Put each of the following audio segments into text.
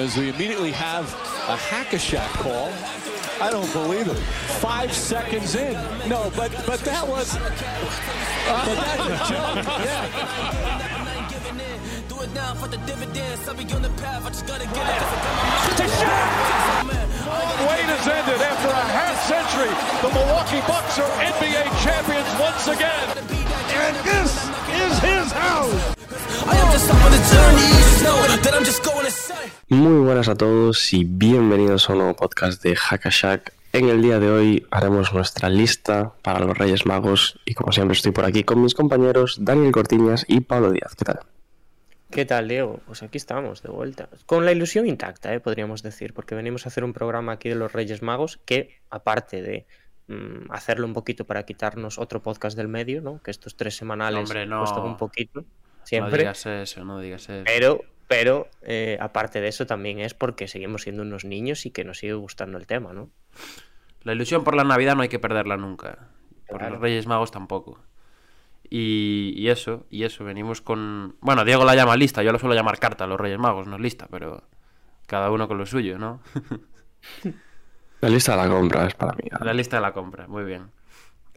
as we immediately have a hack-a-shack call. I don't believe it. Five seconds in. No, but but that was. Uh, but that's a joke. Yeah. Wait has ended after a half century. The Milwaukee Bucks are NBA champions once again. And this is his house. Muy buenas a todos y bienvenidos a un nuevo podcast de Hackashack. En el día de hoy haremos nuestra lista para los Reyes Magos y como siempre estoy por aquí con mis compañeros Daniel Cortiñas y Pablo Díaz. ¿Qué tal? ¿Qué tal, Diego? Pues aquí estamos, de vuelta. Con la ilusión intacta, ¿eh? podríamos decir, porque venimos a hacer un programa aquí de los Reyes Magos que, aparte de mm, hacerlo un poquito para quitarnos otro podcast del medio, ¿no? Que estos tres semanales Hombre, no. cuestan un poquito, No siempre. digas eso, no digas eso. pero, pero eh, aparte de eso también es porque seguimos siendo unos niños y que nos sigue gustando el tema, ¿no? La ilusión por la Navidad no hay que perderla nunca. Por Claro. los Reyes Magos tampoco. Y, y eso, y eso, venimos con... Bueno, Diego la llama lista, yo lo suelo llamar carta a los Reyes Magos, no es lista, pero cada uno con lo suyo, ¿no? La lista de la compra es para mí. La lista de la compra, muy bien.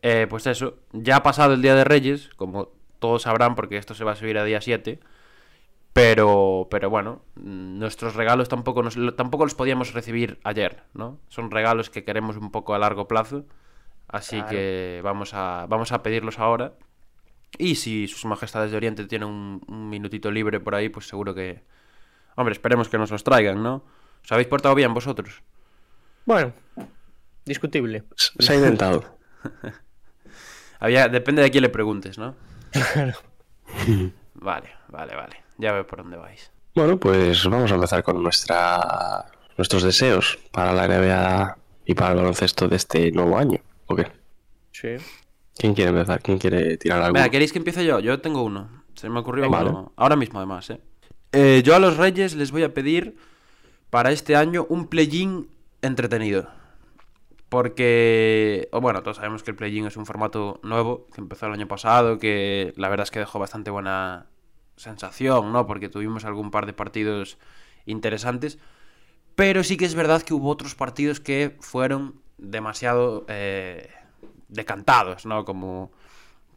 Eh, pues eso, ya ha pasado el Día de Reyes, como todos sabrán, porque esto se va a subir a día 7. Pero, pero bueno, nuestros regalos tampoco, nos, tampoco los podíamos recibir ayer, ¿no? Son regalos que queremos un poco a largo plazo. Así Claro. que vamos a, vamos a pedirlos ahora. Y si sus majestades de Oriente tienen un, un minutito libre por ahí, pues seguro que... Hombre, esperemos que nos los traigan, ¿no? ¿Os habéis portado bien vosotros? Bueno, discutible. Se ha intentado. Había, depende de a quién le preguntes, ¿no? Vale, vale, vale. Ya veo por dónde vais. Bueno, pues vamos a empezar con nuestra nuestros deseos para la NBA y para el baloncesto de este nuevo año. ¿O qué? Sí. ¿Quién quiere empezar? ¿Quién quiere tirar algo? Venga, ¿queréis que empiece yo? Yo tengo uno. Se me ocurrió Vale. uno. Ahora mismo, además, ¿eh? Eh, Yo a los Reyes les voy a pedir para este año un play-in entretenido. Porque, bueno, todos sabemos que el play-in es un formato nuevo que empezó el año pasado, que la verdad es que dejó bastante buena sensación, ¿no? Porque tuvimos algún par de partidos interesantes. Pero sí que es verdad que hubo otros partidos que fueron demasiado eh, decantados, ¿no? Como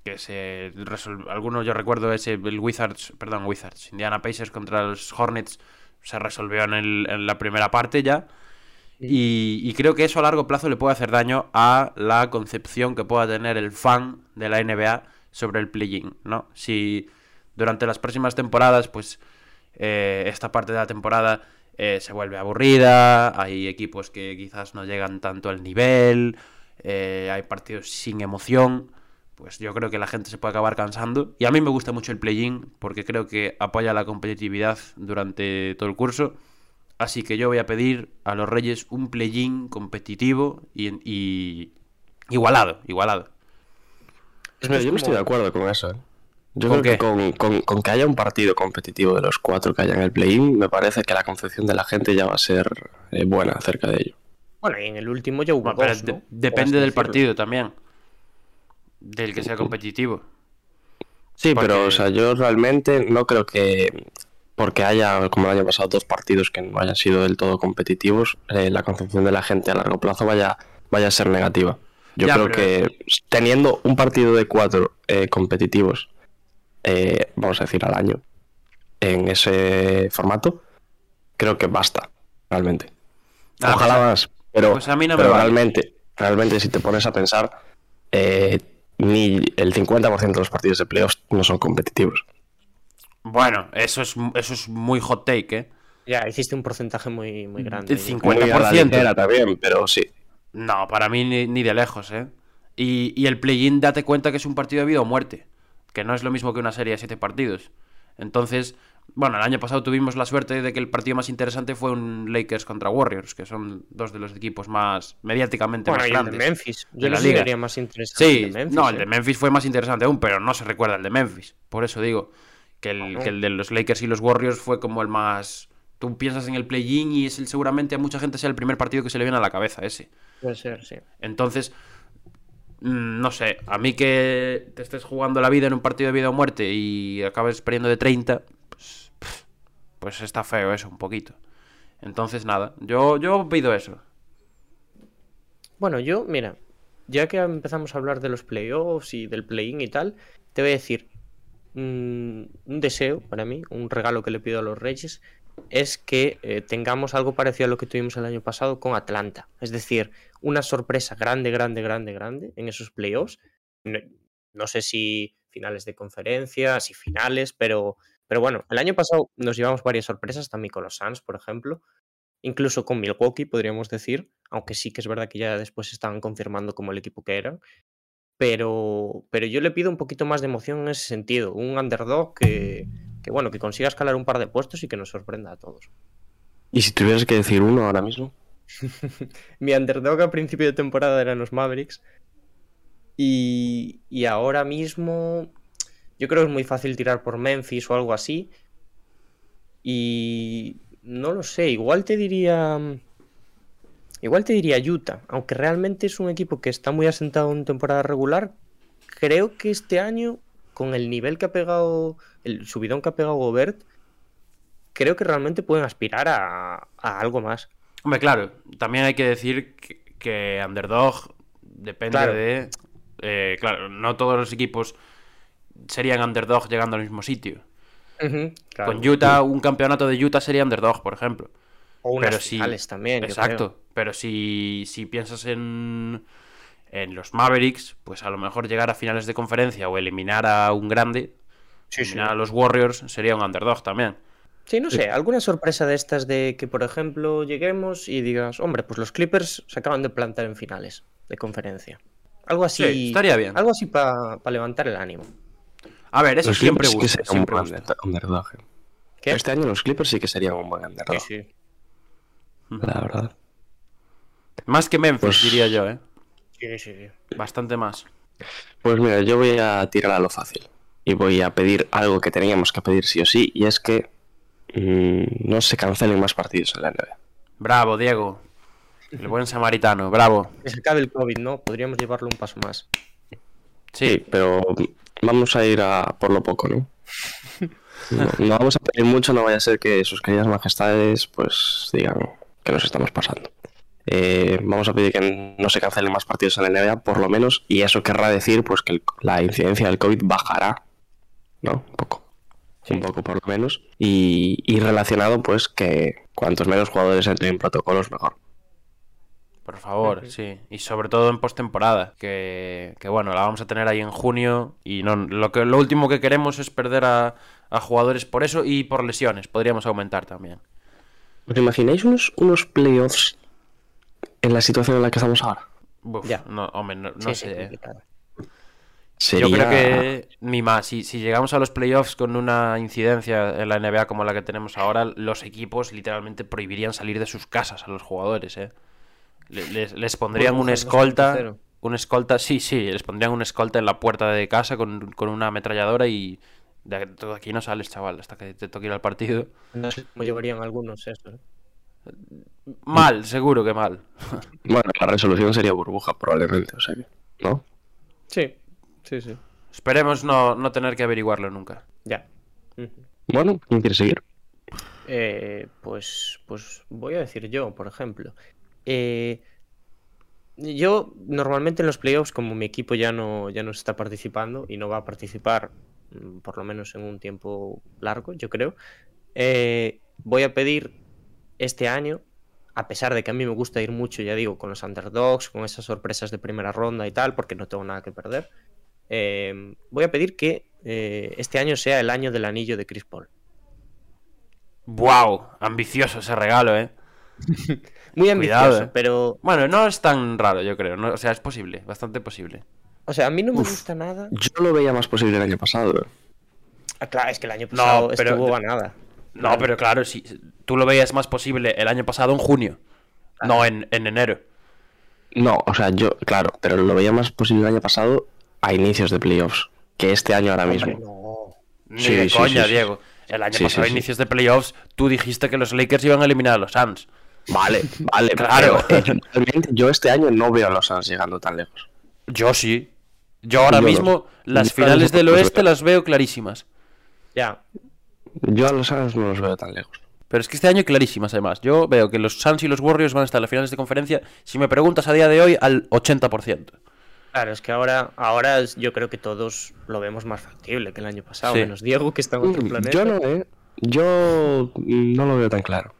que se resol- algunos yo recuerdo ese el Wizards, perdón, Wizards, Indiana Pacers contra los Hornets se resolvió en, el- en la primera parte ya. Y, creo que eso a largo plazo le puede hacer daño a la concepción que pueda tener el fan de la NBA sobre el play-in, ¿no? Si durante las próximas temporadas, pues eh, esta parte de la temporada eh, se vuelve aburrida, hay equipos que quizás no llegan tanto al nivel, eh, hay partidos sin emoción, pues yo creo que la gente se puede acabar cansando. Y a mí me gusta mucho el play-in porque creo que apoya la competitividad durante todo el curso. Así que yo voy a pedir a los Reyes un play-in competitivo y, y igualado, igualado. Pues mira, yo no estoy de acuerdo con eso. ¿eh? Yo ¿Con creo que con, con- con que haya un partido competitivo de los cuatro que haya en el play-in, me parece que la concepción de la gente ya va a ser eh, buena acerca de ello. Bueno, y en el último ya hubo Bueno, pero dos. Por depende del decirlo. partido también. Del que sea competitivo. Sí, Porque- pero o sea, yo realmente no creo que porque haya, como el año pasado, dos partidos que no hayan sido del todo competitivos, eh, la concepción de la gente a largo plazo vaya, vaya a ser negativa. Yo Ya, creo pero- que teniendo un partido de cuatro eh, competitivos, eh, vamos a decir al año, en ese formato, creo que basta, realmente. Ah, Ojalá pues más, pero, pues a mí no me pero vale. realmente, realmente si te pones a pensar, ni el 50% de los partidos de playoffs no son competitivos. Bueno, eso es, eso es muy hot take, ¿eh? Ya, hiciste un porcentaje muy, muy grande. El yo cincu- Muy a la 50%. ligera también, pero sí. No, para mí ni, ni de lejos, ¿eh? Y, y el play-in, date cuenta que es un partido de vida o muerte. Que no es lo mismo que una serie de siete partidos. Entonces, bueno, el año pasado tuvimos la suerte de que el partido más interesante fue un Lakers contra Warriors, que son dos de los equipos más mediáticamente Bueno, más y el de grandes. Memphis. de Yo la no sé si liga. sería más interesante Sí, el de Memphis. no, el ¿eh? de Memphis fue más interesante aún, pero no se recuerda el de Memphis. Por eso digo que el, que el de los Lakers y los Warriors fue como el más... Tú piensas en el play-in y es el, seguramente a mucha gente sea el primer partido que se le viene a la cabeza ese. Puede ser, sí. Entonces, mm, no sé, a mí que te estés jugando la vida en un partido de vida o muerte y acabes perdiendo de 30, pues, pues está feo eso un poquito. Entonces, nada, yo, yo pido eso. Bueno, yo, mira, ya que empezamos a hablar de los playoffs y del play-in y tal, te voy a decir mm, un deseo para mí, un regalo que le pido a los Reyes, es que eh, tengamos algo parecido a lo que tuvimos el año pasado con Atlanta. Es decir, una sorpresa grande, grande, grande, grande en esos playoffs. No, no sé si finales de conferencia, si finales, pero, pero bueno, el año pasado nos llevamos varias sorpresas, también con los Suns, por ejemplo, incluso con Milwaukee, podríamos decir, aunque sí que es verdad que ya después estaban confirmando como el equipo que eran. Pero, pero yo le pido un poquito más de emoción en ese sentido, un underdog que, que bueno, que consiga escalar un par de puestos y que nos sorprenda a todos. ¿Y si tuvieras que decir uno ahora mismo? Mi underdog a principio de temporada eran los Mavericks. Y, y ahora mismo yo creo que es muy fácil tirar por Memphis o algo así. Y no lo sé, igual te diría... Igual te diría Utah, aunque realmente es un equipo que está muy asentado en temporada regular. Creo que este año, con el nivel que ha pegado, el subidón que ha pegado Gobert, creo que realmente pueden aspirar a, a algo más. Hombre, claro, también hay que decir que, que Underdog depende Claro. de... eh, claro, no todos los equipos serían Underdog llegando al mismo sitio. Claro. Con Utah, un campeonato de Utah sería Underdog, por ejemplo. O unas pero si- finales también. yo Exacto. Pero si, si piensas en, en los Mavericks, pues a lo mejor llegar a finales de conferencia o eliminar a un grande, Sí, sí. eliminar a los Warriors, sería un underdog también. Sí, no sé, alguna sorpresa de estas de que, por ejemplo, lleguemos y digas, hombre, pues los Clippers se acaban de plantar en finales de conferencia. Algo así. Sí, estaría bien. Algo así para levantar el ánimo. A ver, eso Los siempre Clippers sí que gusta. serían un Siempre buen underdog. eh. ¿Qué? Este año los Clippers sí que serían un buen underdog, Sí, sí. La verdad. Más que Memphis, Pues- diría yo, ¿eh? Sí, sí, sí. Bastante más. Pues mira, yo voy a tirar a lo fácil. Y voy a pedir algo que teníamos que pedir sí o sí, y es que mm, no se cancelen más partidos en la NBA. Bravo, Diego. El buen samaritano, bravo. Que se acabe el COVID, ¿no? Podríamos llevarlo un paso más. Sí, Sí, pero vamos a ir a por lo poco, ¿no? No, no vamos a pedir mucho, no vaya a ser que sus queridas majestades pues digan que nos estamos pasando. Eh, vamos a pedir que no se cancelen más partidos en la NBA, por lo menos, y eso querrá decir pues que el- la incidencia del COVID bajará, ¿no? Un poco. Un poco por lo menos. Y, y relacionado pues que cuantos menos jugadores entren en protocolos, mejor. por favor, sí. Y sobre todo en postemporada, que, que bueno, la vamos a tener ahí en junio. Y no, lo, que, lo último que queremos es perder a, a jugadores por eso y por lesiones. Podríamos aumentar también. ¿Os imagináis unos, unos playoffs en la situación en la que estamos ahora? Uf, Ya. no, hombre, no, no Sí, sí, sé. ¿eh? Sería... Yo creo que ni más. Si, si llegamos a los playoffs con una incidencia en la NBA como la que tenemos ahora, los equipos literalmente prohibirían salir de sus casas a los jugadores, ¿eh? Le- Les, les pondrían un Burbujas escolta. 2.0. Un escolta, sí, sí, les pondrían un escolta en la puerta de casa con, con una ametralladora y de todo aquí no sales, chaval, hasta que te toque ir al partido. No sé cómo llevarían algunos eso. ¿eh? Mal, seguro que mal. Bueno, la resolución sería burbuja probablemente, o sea que, ¿no? Sí, sí, sí. Esperemos no, no tener que averiguarlo nunca. Ya. Bueno, ¿quién quiere seguir? Eh, pues, pues voy a decir yo, por ejemplo. Eh, yo normalmente en los playoffs, como mi equipo ya no, ya no está participando y no va a participar, por lo menos en un tiempo largo, yo creo, eh, voy a pedir este año, a pesar de que a mí me gusta ir mucho, ya digo, con los underdogs, con esas sorpresas de primera ronda y tal, porque no tengo nada que perder, eh, voy a pedir que eh, este año sea el año del anillo de Chris Paul. ¡Wow! Ambicioso ese regalo, ¿eh? Muy ambicioso, pero Bueno, no es tan raro, yo creo. ¿no? O sea, es posible, bastante posible. O sea, a mí no me Uf. gusta nada. Yo lo veía más posible el año pasado. ¿eh? Ah, claro, es que el año No, pasado pero- estuvo a nada. No, pero claro, si tú lo veías más posible el año pasado en junio, no en, en enero. No, o sea, yo, claro, pero lo veía más posible el año pasado a inicios de playoffs que este año ahora mismo. Hombre, no. Ni Sí, de sí, coña, sí. Diego. El año Sí, pasado, a inicios de playoffs, tú dijiste que los Lakers iban a eliminar a los Suns. Vale, vale, Claro. pero, eh, realmente yo este año no veo a los Suns llegando tan lejos. Yo sí. Yo ahora Yo no. mismo, las Yo finales del oeste veo. las veo clarísimas. Ya. Yo a los Suns no los veo tan lejos. Pero es que este año clarísimas, además. Yo veo que los Suns y los Warriors van a estar en las finales de conferencia, si me preguntas a día de hoy, al 80%. Claro, es que ahora, ahora es- yo creo que todos lo vemos más factible que el año pasado, Sí. menos Diego, que está en otro Mm, planeta. Yo no, ¿eh? Yo no lo veo tan claro.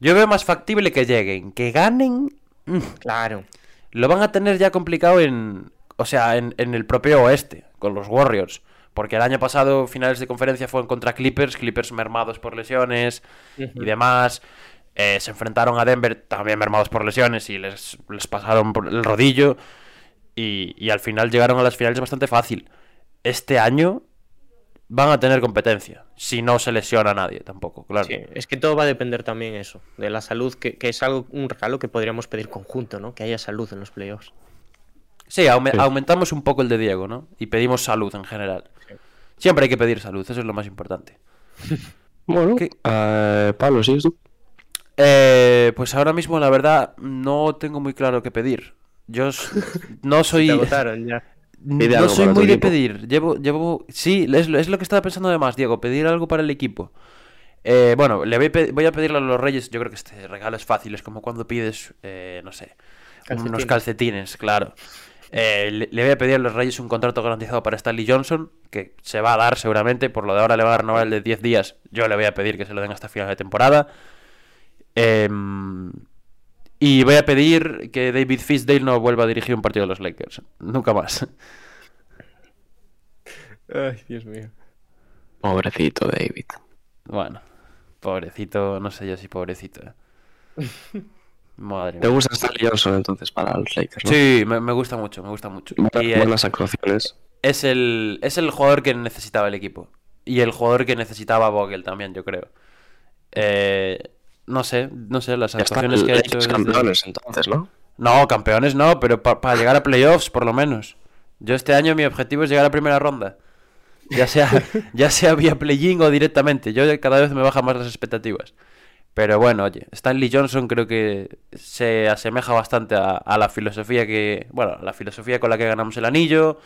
Yo veo más factible que lleguen, que ganen. mm, Claro. Lo van a tener ya complicado en. O sea, en, en el propio oeste, con los Warriors. Porque el año pasado, finales de conferencia, fueron contra Clippers, Clippers mermados por lesiones y demás. Eh, se enfrentaron a Denver, también mermados por lesiones, y les, les pasaron por el rodillo. Y, y al final llegaron a las finales bastante fácil. Este año van a tener competencia, si no se lesiona a nadie tampoco, claro. Sí, es que todo va a depender también eso, de la salud, que, que es algo, un regalo que podríamos pedir conjunto, ¿no? Que haya salud en los playoffs. Sí, aume- Sí. aumentamos un poco el de Diego, ¿no? Y pedimos salud en general. Siempre hay que pedir salud, eso es lo más importante. Bueno, ¿Qué? eh, Pablo, ¿sigues tú? Eh, pues ahora mismo, la verdad, no tengo muy claro qué pedir. Yo no soy. Te agotaron ya. Pide No soy muy de equipo. pedir. Llevo, llevo. Sí, es, lo- es lo que estaba pensando además, Diego, pedir algo para el equipo. Eh, bueno, le voy, a pe- voy a pedirle a los Reyes. Yo creo que este regalo es fácil. Es como cuando pides, eh, no sé, unos calcetines, claro. Eh, le, le voy a pedir a los Reyes un contrato garantizado para Stanley Johnson, que se va a dar seguramente. Por lo de ahora le va a renovar el de 10 días. Yo le voy a pedir que se lo den hasta final de temporada. Em, y voy a pedir que David Fisdale no vuelva a dirigir un partido de los Lakers. Nunca más. Ay, Dios mío. Pobrecito David. Bueno, pobrecito, no sé yo si pobrecito. Madre ¿Te mía. gusta Stanley Johnson entonces para los Lakers? ¿no? Sí, me, me gusta mucho, me gusta mucho. Buenas, Y, actuaciones. es, el, es el jugador que necesitaba el equipo. Y el jugador que necesitaba Vogel también, yo creo. Eh, no sé, no sé, las están actuaciones que ha hecho. Lakers desde- campeones entonces, ¿no? No, campeones no, pero para llegar a playoffs, por lo menos. Yo este año mi objetivo es llegar a primera ronda. Ya sea, ya sea vía play-in o directamente. Yo cada vez me bajan más las expectativas. Pero bueno, oye, Stanley Johnson creo que se asemeja bastante a, a la filosofía que. Bueno, a la filosofía con la que ganamos el anillo.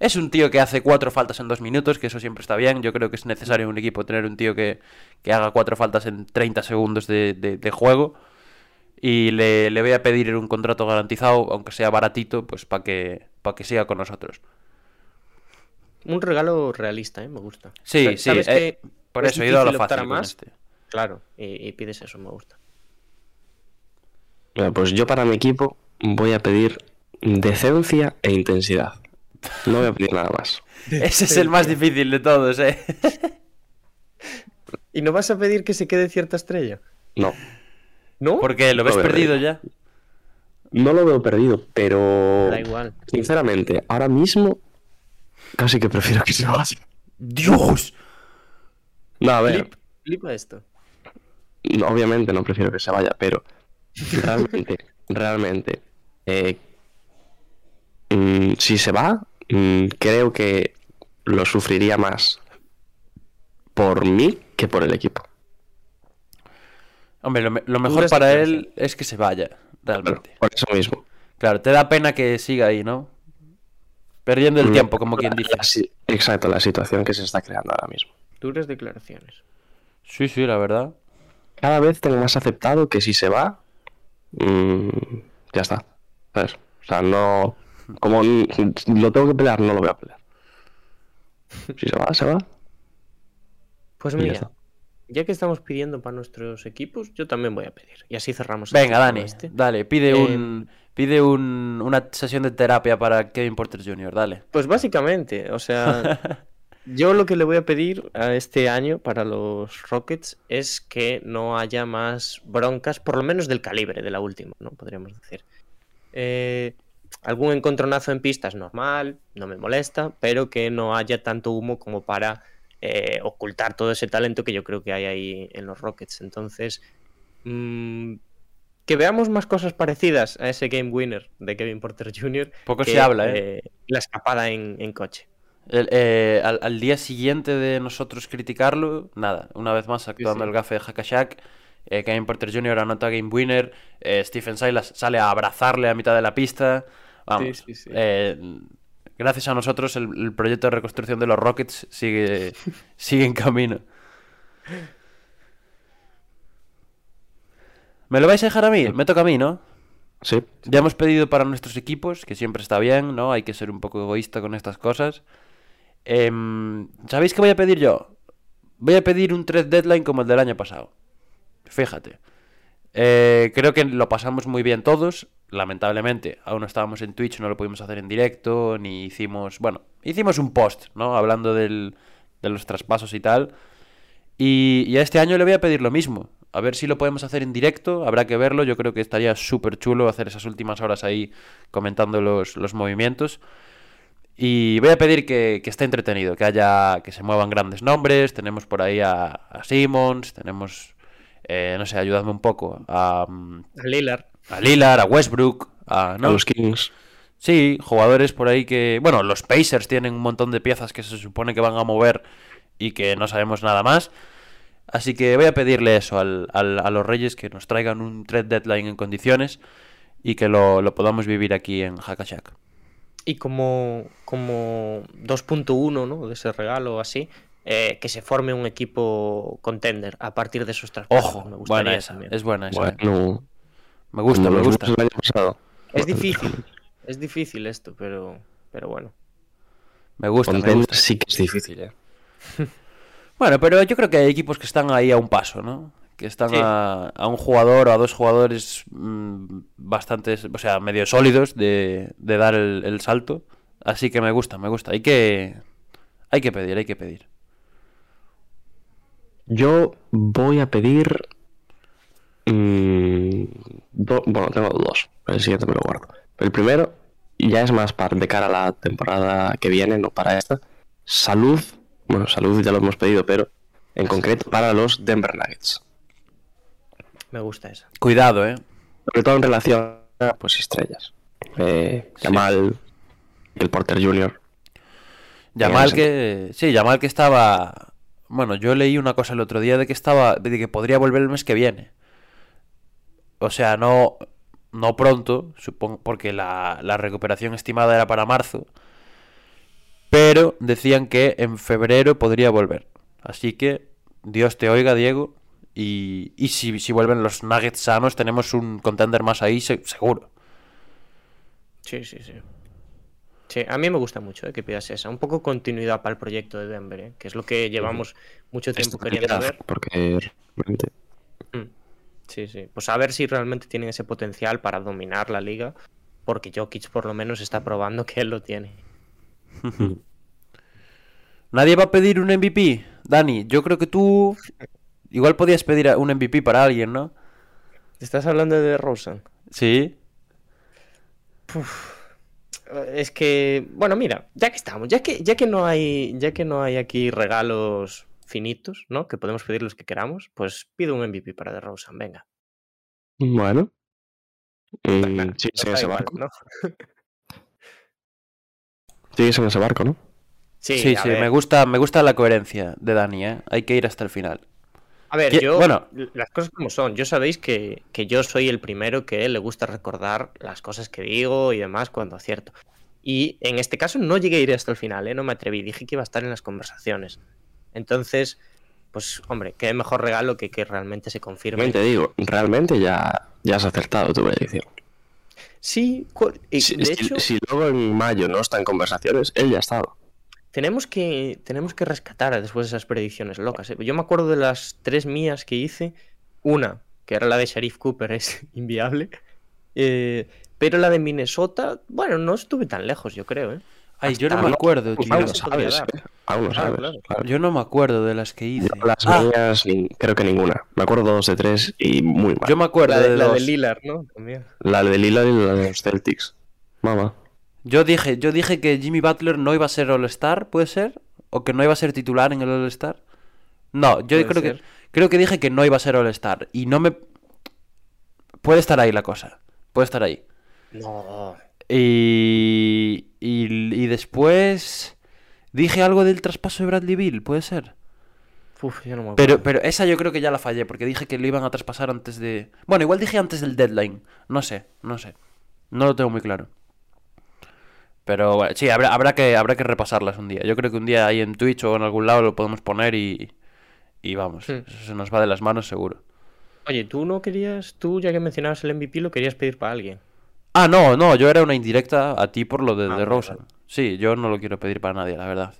Es un tío que hace cuatro faltas en dos minutos, que eso siempre está bien. Yo creo que es necesario en un equipo tener un tío que, que haga cuatro faltas en 30 segundos de, de- de juego. Y le, le voy a pedir un contrato garantizado, aunque sea baratito, pues para que, para que siga con nosotros. Un regalo realista, ¿eh? Me gusta. Sí, sí, ¿Sabes eh, que por es eso he ido a lo fácil con más? este. Claro, y, y pides eso, me gusta. Bueno, Pues yo para mi equipo voy a pedir decencia e intensidad. No voy a pedir nada más. Ese es el más difícil de todos, ¿eh? ¿Y no vas a pedir que se quede cierta estrella? No, ¿No? Porque lo ves perdido ya. no lo veo perdido, pero Da igual. sinceramente, ahora mismo casi que prefiero que se vaya. ¡Dios! No, a ver, Flip, flipa esto. No, obviamente no prefiero que se vaya, pero realmente, realmente, eh, mm, si se va, mm, creo que lo sufriría más por mí que por el equipo. Hombre, lo, me- lo mejor para él es que se vaya, Pero realmente. por eso mismo. Claro, te da pena que siga ahí, ¿no? Perdiendo el Me- tiempo, como quien dice. la exacto, la situación que se está creando ahora mismo. Duras declaraciones. Sí, sí, la verdad. Cada vez tengo más aceptado que si se va, mm, ya está. ¿Sabes? O sea, no. Como lo tengo que pelear, no lo voy a pelear. Si se va, se va. Pues ya mira, ya que estamos pidiendo para nuestros equipos, yo también voy a pedir. Y así cerramos. el Venga, Dani, este. dale, pide Eh, un pide un, una sesión de terapia para Kevin Porter Jr., dale. Pues básicamente, o sea, yo lo que le voy a pedir a este año para los Rockets es que no haya más broncas, por lo menos del calibre de la última, ¿no? Podríamos decir. Eh, algún encontronazo en pistas normal, no me molesta, pero que no haya tanto humo como para eh, ocultar todo ese talento que yo creo que hay ahí en los Rockets. Entonces, mm, que veamos más cosas parecidas a ese game winner de Kevin Porter Jr. Poco que, se habla, ¿eh? La escapada en, en coche. El- eh, al, al día siguiente de nosotros criticarlo, nada, una vez más actuando sí. el gafe de Hakashak, eh, Kevin Porter Jr. anota game winner, eh, Stephen Silas sale a abrazarle a mitad de la pista. Vamos, Sí, eh, gracias a nosotros el, el proyecto de reconstrucción de los Rockets sigue, sigue en camino. ¿Me lo vais a dejar a mí? Me toca a mí, ¿no? Sí. Ya hemos pedido para nuestros equipos, que siempre está bien, ¿no? Hay que ser un poco egoísta con estas cosas. Em, ¿Sabéis qué voy a pedir yo? Voy a pedir un trade deadline como el del año pasado. Fíjate. Eh, creo que lo pasamos muy bien todos. Lamentablemente, aún no estábamos en Twitch, no lo pudimos hacer en directo, ni hicimos. Bueno, hicimos un post, ¿no? Hablando del- de los traspasos y tal. Y, y a este año le voy a pedir lo mismo. A ver si lo podemos hacer en directo. Habrá que verlo. Yo creo que estaría súper chulo hacer esas últimas horas ahí comentando los, los movimientos. Y voy a pedir que, que esté entretenido, que haya, que se muevan grandes nombres. Tenemos por ahí a, a Simmons, tenemos, eh, no sé, ayudadme un poco, a, mm, A Lillard. a Lillard, a Westbrook, a, ¿no? A los Kings. Sí, jugadores por ahí que... Bueno, los Pacers tienen un montón de piezas que se supone que van a mover y que no sabemos nada más. Así que voy a pedirle eso al- al- a los Reyes, que nos traigan un trade deadline en condiciones y que lo, lo podamos vivir aquí en Hackashack. Y como, como 2.1 ¿no? de ese regalo o así, eh, que se forme un equipo contender a partir de esos traspasos. Ojo, me gustaría buena esa, también. es buena esa. Bueno, Me gusta, me gusta. Del año pasado. Es difícil, es difícil esto, pero, pero bueno. Me gusta, me Contender gusta. sí que es difícil, ¿eh? Bueno, pero yo creo que hay equipos que están ahí a un paso, ¿no? Que están Sí. a, a un jugador o a dos jugadores mm, bastantes, o sea, medio sólidos de, de dar el, el salto. Así que me gusta, me gusta. Hay que, hay que pedir, hay que pedir. Yo voy a pedir. mm, do- bueno, tengo dos. El siguiente me lo guardo. El primero ya es más para, de cara a la temporada que viene, no para esta. Salud. Bueno, salud ya lo hemos pedido, pero en concreto para los Denver Nuggets. Me gusta esa. Cuidado, ¿eh? Sobre todo en relación a pues estrellas. Eh, Jamal, el Porter Jr. Yamal ese- que. Sí, Yamal que estaba. Bueno, yo leí una cosa el otro día de que estaba. de que podría volver el mes que viene. O sea, no. No pronto, supongo, porque la, la recuperación estimada era para marzo. Pero decían que en febrero podría volver. Así que Dios te oiga, Diego. Y, y si, si vuelven los Nuggets sanos, tenemos un contender más ahí, se- seguro. Sí, sí, sí. Sí, a mí me gusta mucho eh, que pidas esa. Un poco continuidad para el proyecto de Denver, eh, que es lo que llevamos mucho tiempo queriendo ver. Porque realmente Mm. Sí, sí. Pues a ver si realmente tienen ese potencial para dominar la liga, porque Jokic por lo menos está probando que él lo tiene. Nadie va a pedir un MVP. Dani, yo creo que tú igual podías pedir a- un MVP para alguien, ¿no? ¿Estás hablando de Rosen? Sí. Es que, bueno, mira, ya que estamos, ya que, ya que no hay, ya que no hay aquí regalos finitos, ¿no? Que podemos pedir los que queramos, pues pido un MVP para DeRozan, venga. Bueno. Mm, en da ese barco. ¿no? Sigues en ese barco, ¿no? Sí, Sí, sí, me gusta, me gusta la coherencia de Dani, ¿eh? Hay que ir hasta el final. A ver, yo, bueno. las cosas como son, yo sabéis que, que yo soy el primero que le gusta recordar las cosas que digo y demás cuando acierto. Y en este caso no llegué a ir hasta el final, ¿eh? no me atreví, dije que iba a estar en las conversaciones. Entonces, pues hombre, qué mejor regalo que que realmente se confirme. También te digo, realmente ya, ya has acertado tu predicción. Sí, y Si, de si- hecho, si luego en mayo no está en conversaciones, él ya ha estado. Tenemos que, tenemos que rescatar después esas predicciones locas. ¿eh? Yo me acuerdo de las tres mías que hice. Una, que era la de Sharif Cooper, es inviable. Eh, pero la de Minnesota, bueno, no estuve tan lejos, yo creo. ¿eh? Ay, yo no me acuerdo, Pues tío. aún sabes. ¿eh? Aún no Claro, sabes. claro. claro. Yo no me acuerdo de las que hice. Yo las Ah, mías, ni- creo que ninguna. Me acuerdo dos de tres y muy mal. yo me acuerdo La de, de la de. Lillard, ¿no? También. La de Lillard y la de los Celtics. Mamá. Yo dije, yo dije que Jimmy Butler no iba a ser All-Star, ¿puede ser? ¿O que no iba a ser titular en el All-Star? No, yo creo que creo que dije que no iba a ser All-Star y no me puede estar ahí la cosa. Puede estar ahí. No. Y, y, y después dije algo del traspaso de Bradley Bill, puede ser. Uf, yo no me Pero, acuerdo. pero esa yo creo que ya la fallé, porque dije que lo iban a traspasar antes de... Bueno, igual dije antes del deadline. No sé, no sé. No lo tengo muy claro. Pero bueno, sí, habrá, habrá, que, habrá que repasarlas un día. Yo creo que un día ahí en Twitch o en algún lado lo podemos poner y... Y vamos, Hmm. eso se nos va de las manos seguro. Oye, tú no querías, tú ya que mencionabas el MVP, lo querías pedir para alguien. Ah, no, no, yo era una indirecta a ti por lo de, Ah, de vale. Sí, yo no lo quiero pedir para nadie, la verdad.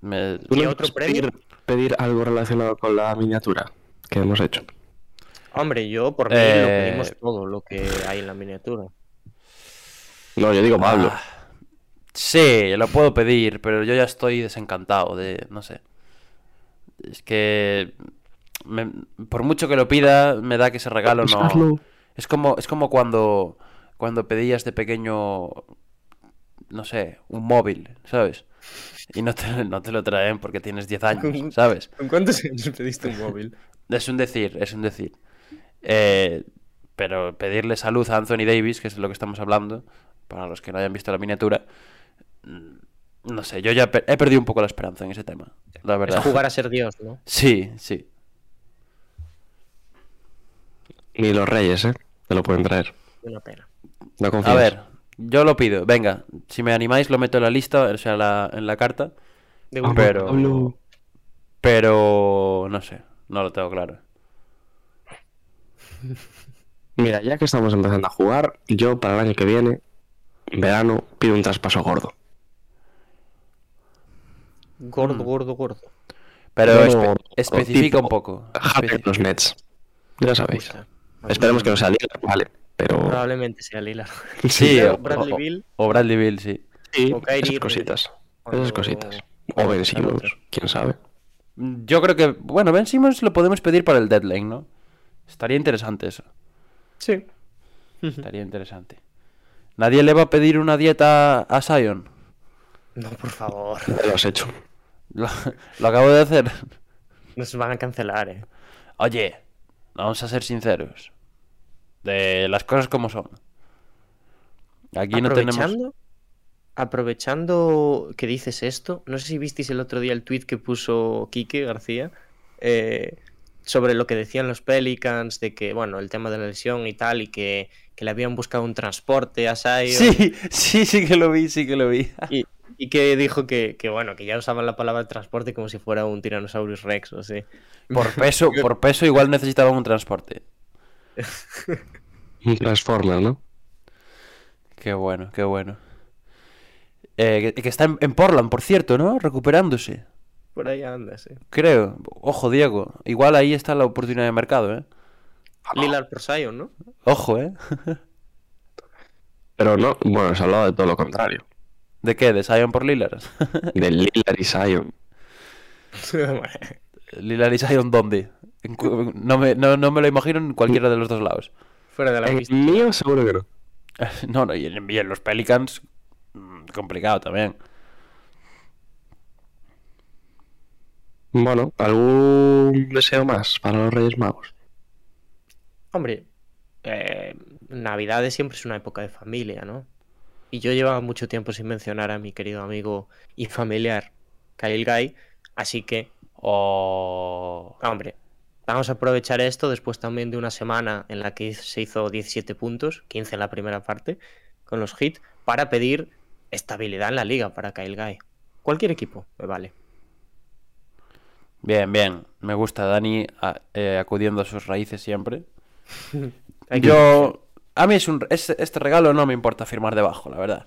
Me- ¿Tú ¿Y otro premio? pedir, pedir algo relacionado con la miniatura que hemos hecho? Hombre, yo por mí lo Eh, pedimos todo lo que hay en la miniatura. No, yo digo Pablo. Ah, sí, lo puedo pedir, pero yo ya estoy desencantado de, no sé. Es que me- por mucho que lo pida, me da que ese regalo no. Es como, es como cuando, cuando pedías de pequeño, no sé, un móvil, ¿sabes? Y no te, no te lo traen porque tienes 10 años, ¿sabes? ¿Con cuántos años pediste un móvil? Es un decir, es un decir. Eh, pero pedirle salud a Anthony Davis, que es de lo que estamos hablando, para los que no hayan visto la miniatura, no sé, yo ya he perdido un poco la esperanza en ese tema, la Es verdad. jugar a ser Dios, ¿no? Sí, sí. Ni los reyes, ¿eh? Te lo pueden traer. Una pena. No confías. A ver, yo lo pido, venga, si me animáis lo meto en la lista, o sea, la- en la carta, De Vamos, un- pero- Pablo. pero no sé, no lo tengo claro. Mira, ya que estamos empezando a jugar, yo para el año que viene, en verano, pido un traspaso gordo. Gordo, gordo, gordo. Pero No, espe- no, especifica un poco. Harden especi- los Nets. Ya sabéis. Esperemos que no sea Lillard, vale. Pero Probablemente sea Lillard. Sí, o, Bradley o- Beal. o Bradley Bill, sí. sí, o Kyrie esas cositas. Esas cositas. O Ben Simmons, quién sabe. Yo creo que, bueno, Ben Simmons lo podemos pedir para el deadline, ¿no? Estaría interesante eso. Sí. Estaría interesante. ¿Nadie le va a pedir una dieta a Sion? No, por favor. Ya lo has hecho. Lo, lo acabo de hacer. Nos van a cancelar, eh. Oye, vamos a ser sinceros. De las cosas como son. Aquí no tenemos. aprovechando, aprovechando que dices esto, no sé si visteis el otro día el tweet que puso Quique García eh, sobre lo que decían los Pelicans, de que, bueno, el tema de la lesión y tal, y que, que le habían buscado un transporte a Zion. Sí, sí, sí que lo vi, sí que lo vi. Y, y que dijo que, que, bueno, que ya usaban la palabra transporte como si fuera un Tyrannosaurus Rex o así. Por peso, por peso igual necesitaban un transporte. Un Transformer, ¿no? Qué bueno, qué bueno. Eh, que, que está en, en Portland, por cierto, ¿no? Recuperándose. Por ahí anda, sí. Creo. Ojo, Diego. Igual ahí está la oportunidad de mercado, ¿eh? Lillard por Zion, ¿no? Ojo, ¿eh? Pero no, bueno, se ha hablado de todo lo contrario. ¿De qué? ¿De Zion por Lillard? De Lillard y Zion. ¿Lillard y Zion dónde? No me, no, no me lo imagino en cualquiera de los dos lados. Fuera de la En pista. el mío seguro que no. No, no, y en, y en los Pelicans, mm, complicado también. Bueno, ¿algún deseo más para los Reyes Magos? Hombre, eh, Navidades siempre es una época de familia, ¿no? Y yo llevaba mucho tiempo sin mencionar a mi querido amigo y familiar Kyle Guy, así que, O... hombre, vamos a aprovechar esto después también de una semana en la que se hizo 17 puntos, 15 en la primera parte, con los hits, para pedir estabilidad en la liga para Kyle Guy. Cualquier equipo, me vale. Bien, bien. Me gusta Dani a- eh, acudiendo a sus raíces siempre. Yo... A mí es un, es- este regalo no me importa firmar debajo, la verdad.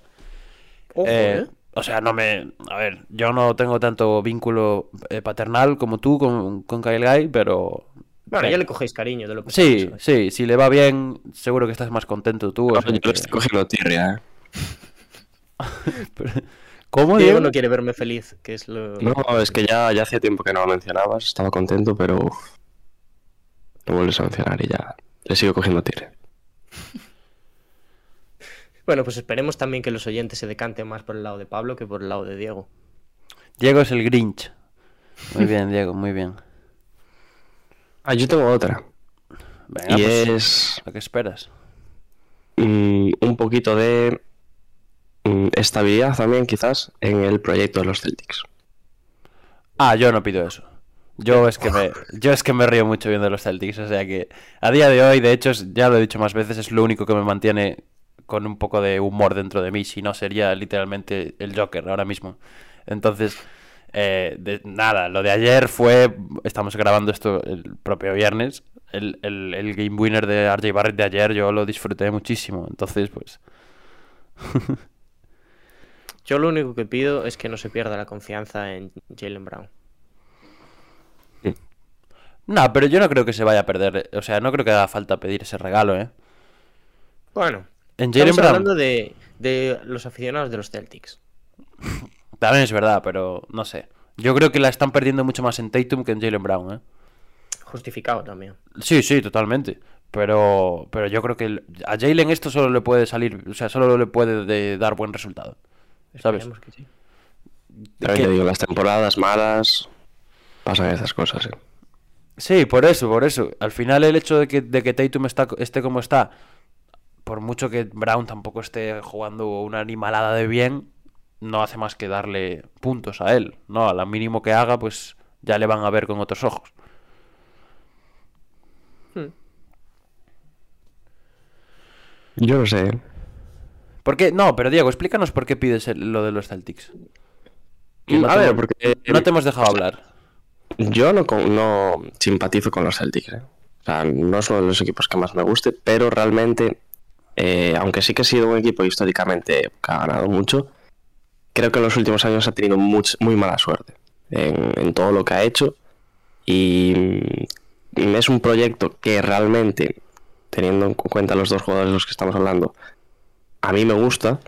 Ojo, Eh, ¿eh? O sea, no me... A ver, yo no tengo tanto vínculo eh, paternal como tú con, con Kyle Guy, pero... Bueno, ya le cogéis cariño de lo que Sí, sabes. sí, si le va bien, seguro que estás más contento tú. o sea yo que- estoy cogiendo tirria, ¿eh? ¿Cómo, Diego Diego? no quiere verme feliz, que es lo... No, es que ya, ya hacía tiempo que no lo mencionabas, estaba contento, pero lo vuelves a mencionar y ya le sigo cogiendo tirria. Bueno, pues esperemos también que los oyentes se decanten más por el lado de Pablo que por el lado de Diego. Diego es el Grinch. Muy bien, Diego, muy bien. Ah, yo tengo otra. Venga, y pues, es lo que esperas. mm, un poquito de mm, estabilidad también, quizás, en el proyecto de los Celtics. Ah, yo no pido eso. Yo es que me, yo es que me río mucho viendo los Celtics, o sea que a día de hoy, de hecho, ya lo he dicho más veces, es lo único que me mantiene con un poco de humor dentro de mí, si no sería literalmente el Joker ahora mismo. Entonces, eh, nada, lo de ayer fue, estamos grabando esto el propio viernes, el, el, el game winner de RJ Barrett de ayer yo lo disfruté muchísimo. Entonces, pues. Yo lo único que pido es que no se pierda la confianza en Jalen Brown. No, pero yo no creo que se vaya a perder. O sea, no creo que haga falta pedir ese regalo, ¿eh? Bueno, En estamos Brown. hablando de, de los aficionados de los Celtics. También es verdad, pero no sé. Yo creo que la están perdiendo mucho más en Tatum que en Jalen Brown, ¿eh? Justificado también. Sí, sí, totalmente. Pero, pero yo creo que a Jalen esto solo le puede salir, o sea, solo le puede de- dar buen resultado. ¿Sabes? Que sí. También Que- te digo, las temporadas malas pasan esas cosas. ¿eh? Sí, por eso, por eso. Al final el hecho de que, de que Tatum está, esté como está, por mucho que Brown tampoco esté jugando una animalada de bien, no hace más que darle puntos a él. No, a lo mínimo que haga, pues ya le van a ver con otros ojos. Yo no sé. ¿Por qué? No, pero Diego, explícanos por qué pides el- lo de los Celtics. Que no a ver, porque no te hemos dejado hablar. Yo no, no simpatizo con los Celtics. ¿eh? O sea, no es uno de los equipos que más me guste, pero realmente, eh, aunque sí que ha sido un equipo históricamente que ha ganado mucho, creo que en los últimos años ha tenido much- muy mala suerte en, todo lo que ha hecho. Y mm, es un proyecto que realmente, teniendo en cuenta los dos jugadores de los que estamos hablando, a mí me gusta.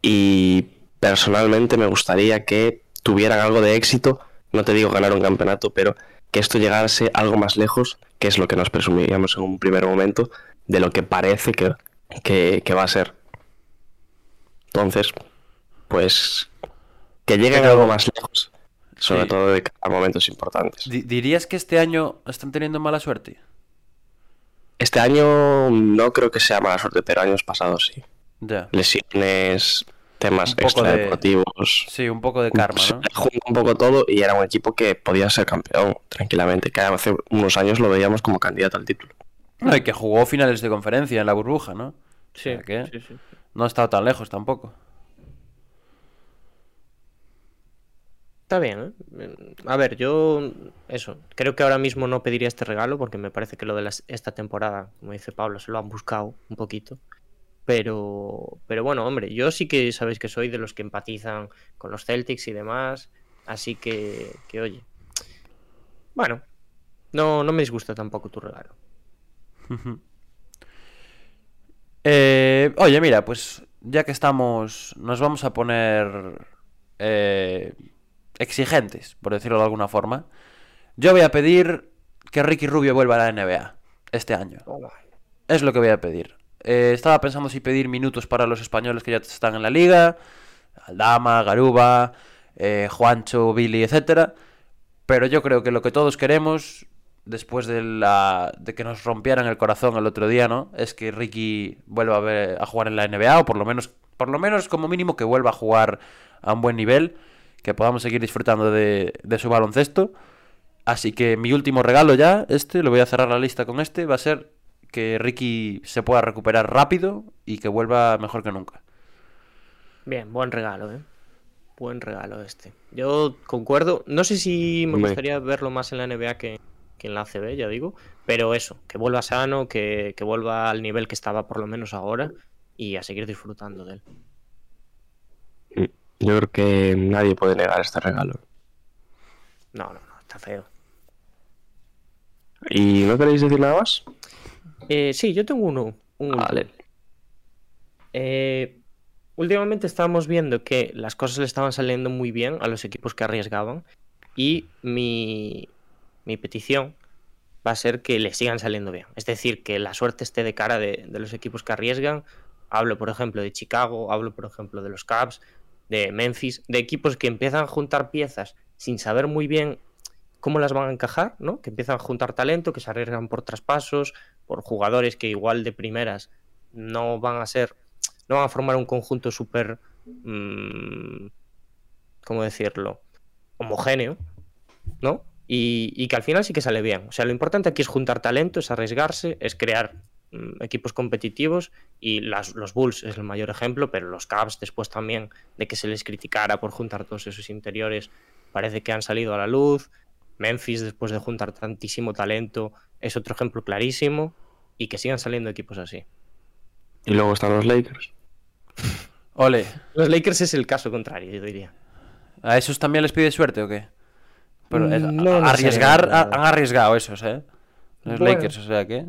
Y personalmente me gustaría que tuvieran algo de éxito. No te digo ganar un campeonato, pero que esto llegase algo más lejos, que es lo que nos presumíamos en un primer momento, de lo que parece que, que- que va a ser. Entonces, pues que lleguen algo más lejos, sobre Sí. todo de a momentos importantes. Di- ¿Dirías que este año están teniendo mala suerte? Este año no creo que sea mala suerte, pero años pasados sí. Lesiones, temas poco de- extradeportivos. Sí, un poco de karma, Se ¿no? junta un poco todo y era un equipo que podía ser campeón tranquilamente, que hace unos años lo veíamos como candidato al título. No, y que jugó finales de conferencia en la burbuja, ¿no? Sí, sea que- sí, sí. No ha estado tan lejos tampoco. Está bien, ¿eh? A ver, yo eso, creo que ahora mismo no pediría este regalo porque me parece que lo de las- esta temporada, como dice Pablo, se lo han buscado un poquito. Pero, pero bueno, hombre, yo sí que sabéis que soy de los que empatizan con los Celtics y demás, así que, que oye. Bueno, no, no me disgusta tampoco tu regalo. Eh, oye, mira, pues ya que estamos, nos vamos a poner eh, exigentes, por decirlo de alguna forma. Yo voy a pedir que Ricky Rubio vuelva a la NBA este año. Es lo que voy a pedir. Eh, estaba pensando si pedir minutos para los españoles que ya están en la liga. Aldama, Garuba, eh, Juancho, Billy, etcétera. Pero yo creo que lo que todos queremos, después de, la, de que nos rompieran el corazón el otro día, ¿no? Es que Ricky vuelva a, ver- a jugar en la NBA, o por lo menos, por lo menos como mínimo que vuelva a jugar a un buen nivel, que podamos seguir disfrutando de, de su baloncesto. Así que mi último regalo ya, este, lo voy a cerrar la lista con este, va a ser que Ricky se pueda recuperar rápido y que vuelva mejor que nunca. Bien, buen regalo, ¿eh? Buen regalo este. Yo concuerdo. No sé si me gustaría verlo más en la NBA que, que en la ACB, ya digo. Pero eso, que vuelva sano, que, que vuelva al nivel que estaba por lo menos ahora y a seguir disfrutando de él. Yo creo que nadie puede negar este regalo. No, no, no, está feo. ¿Y no queréis decir nada más? Eh, sí, yo tengo uno. un Vale. último. Eh, últimamente estábamos viendo que las cosas le estaban saliendo muy bien a los equipos que arriesgaban y mi, mi petición va a ser que le sigan saliendo bien. Es decir, que la suerte esté de cara de, de los equipos que arriesgan. Hablo, por ejemplo, de Chicago, hablo, por ejemplo, de los Cavs, de Memphis, de equipos que empiezan a juntar piezas sin saber muy bien cómo las van a encajar, ¿no? Que empiezan a juntar talento, que se arriesgan por traspasos, por jugadores que igual de primeras no van a ser, no van a formar un conjunto súper, mm, ¿cómo decirlo? Homogéneo, ¿no? Y, que al final sí que sale bien. O sea, lo importante aquí es juntar talento, es arriesgarse, es crear mm, equipos competitivos y las- los Bulls es el mayor ejemplo, pero los Cavs después también de que se les criticara por juntar todos esos interiores, parece que han salido a la luz. Memphis después de juntar tantísimo talento es otro ejemplo clarísimo y que sigan saliendo equipos así. Y luego están los Lakers. Ole, Los Lakers es el caso contrario, yo diría. ¿a esos también les pide suerte o qué? Pero es- Mm, no arriesgar, han arriesgado esos, ¿eh? Los Bueno. Lakers, o sea que...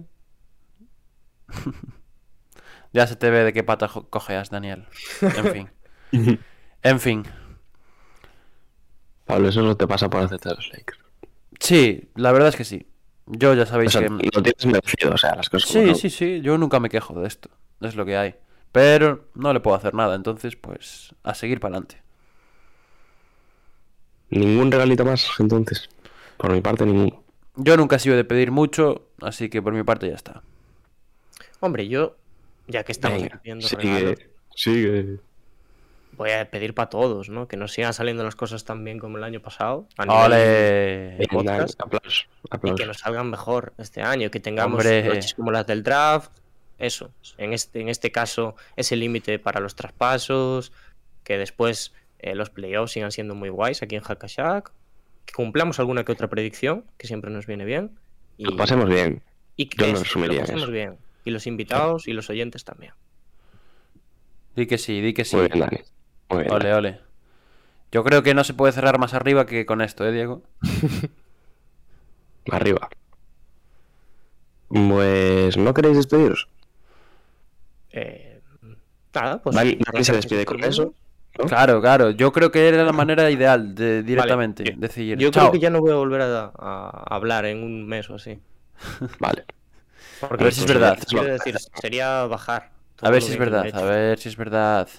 ya se te ve de qué pata cojeas, Daniel. En fin. en fin. Pablo, eso no te pasa por hacerte los Lakers. Sí, la verdad es que sí. Yo ya O sabéis sea, que... lo tienes merecido, o sea, las cosas como Sí, son. sí, sí, yo nunca me quejo de esto. Es lo que hay. Pero no le puedo hacer nada, entonces, pues, a seguir para adelante. Ningún regalito más, entonces. Por mi parte, ninguno. Yo nunca he sido de pedir mucho, así que por mi parte ya está. Hombre, yo, ya que estamos Venga, pidiendo regalos, sigue, sigue. Voy a pedir para todos, ¿no? Que nos sigan saliendo las cosas tan bien como el año pasado. a nivel ¡Ole! de podcast, Aplausos, y que nos salgan mejor este año, que tengamos Hombre. noches como las del draft. Eso, en este, en este caso, ese límite para los traspasos, que después eh, los playoffs sigan siendo muy guays aquí en Hackashack, que cumplamos alguna que otra predicción, que siempre nos viene bien. Y, Lo pasemos bien. y que yo lo que pasemos eso. bien. Y los invitados y los oyentes también. Di que sí, di que sí. Muy bien, Dani. Muy bien. Ole, ole. Yo creo que no se puede cerrar más arriba que con esto, ¿eh, Diego? Arriba. Pues, ¿no queréis despediros? Eh, nada, pues. Muchas Dani se despide con eso. ¿no? Claro, claro. Yo creo que era la manera ideal de directamente decir. Yo "Chao". creo que ya no voy a volver a, a hablar en un mes o así. Vale. Porque A ver si es verdad. decir, sería bajar. A ver si es verdad, a ver si es verdad.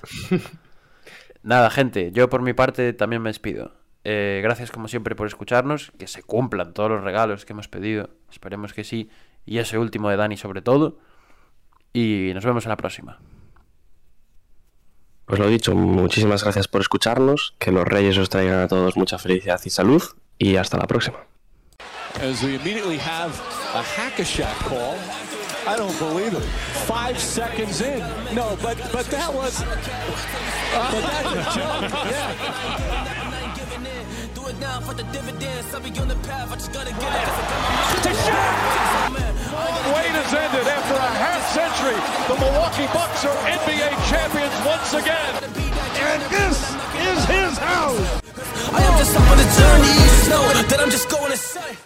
Nada, gente, yo por mi parte también me despido. Eh, gracias como siempre por escucharnos, que se cumplan todos los regalos que hemos pedido, esperemos que sí, y ese último de Dani sobre todo. Y nos vemos en la próxima. Pues lo dicho, muchísimas gracias por escucharnos. Que los reyes os traigan a todos mucha felicidad y salud. Y hasta la próxima. As we immediately have a hack-a-shack call. I don't believe it. Five seconds in. No, but but that was. But that's a joke. Yeah. Do for the dividends. I'll be on the path. I just gotta get it. Wait has ended after a half century. The Milwaukee Bucks are NBA champions once again. And this is his house. I am just up on the journey. You just know that I'm just going to say.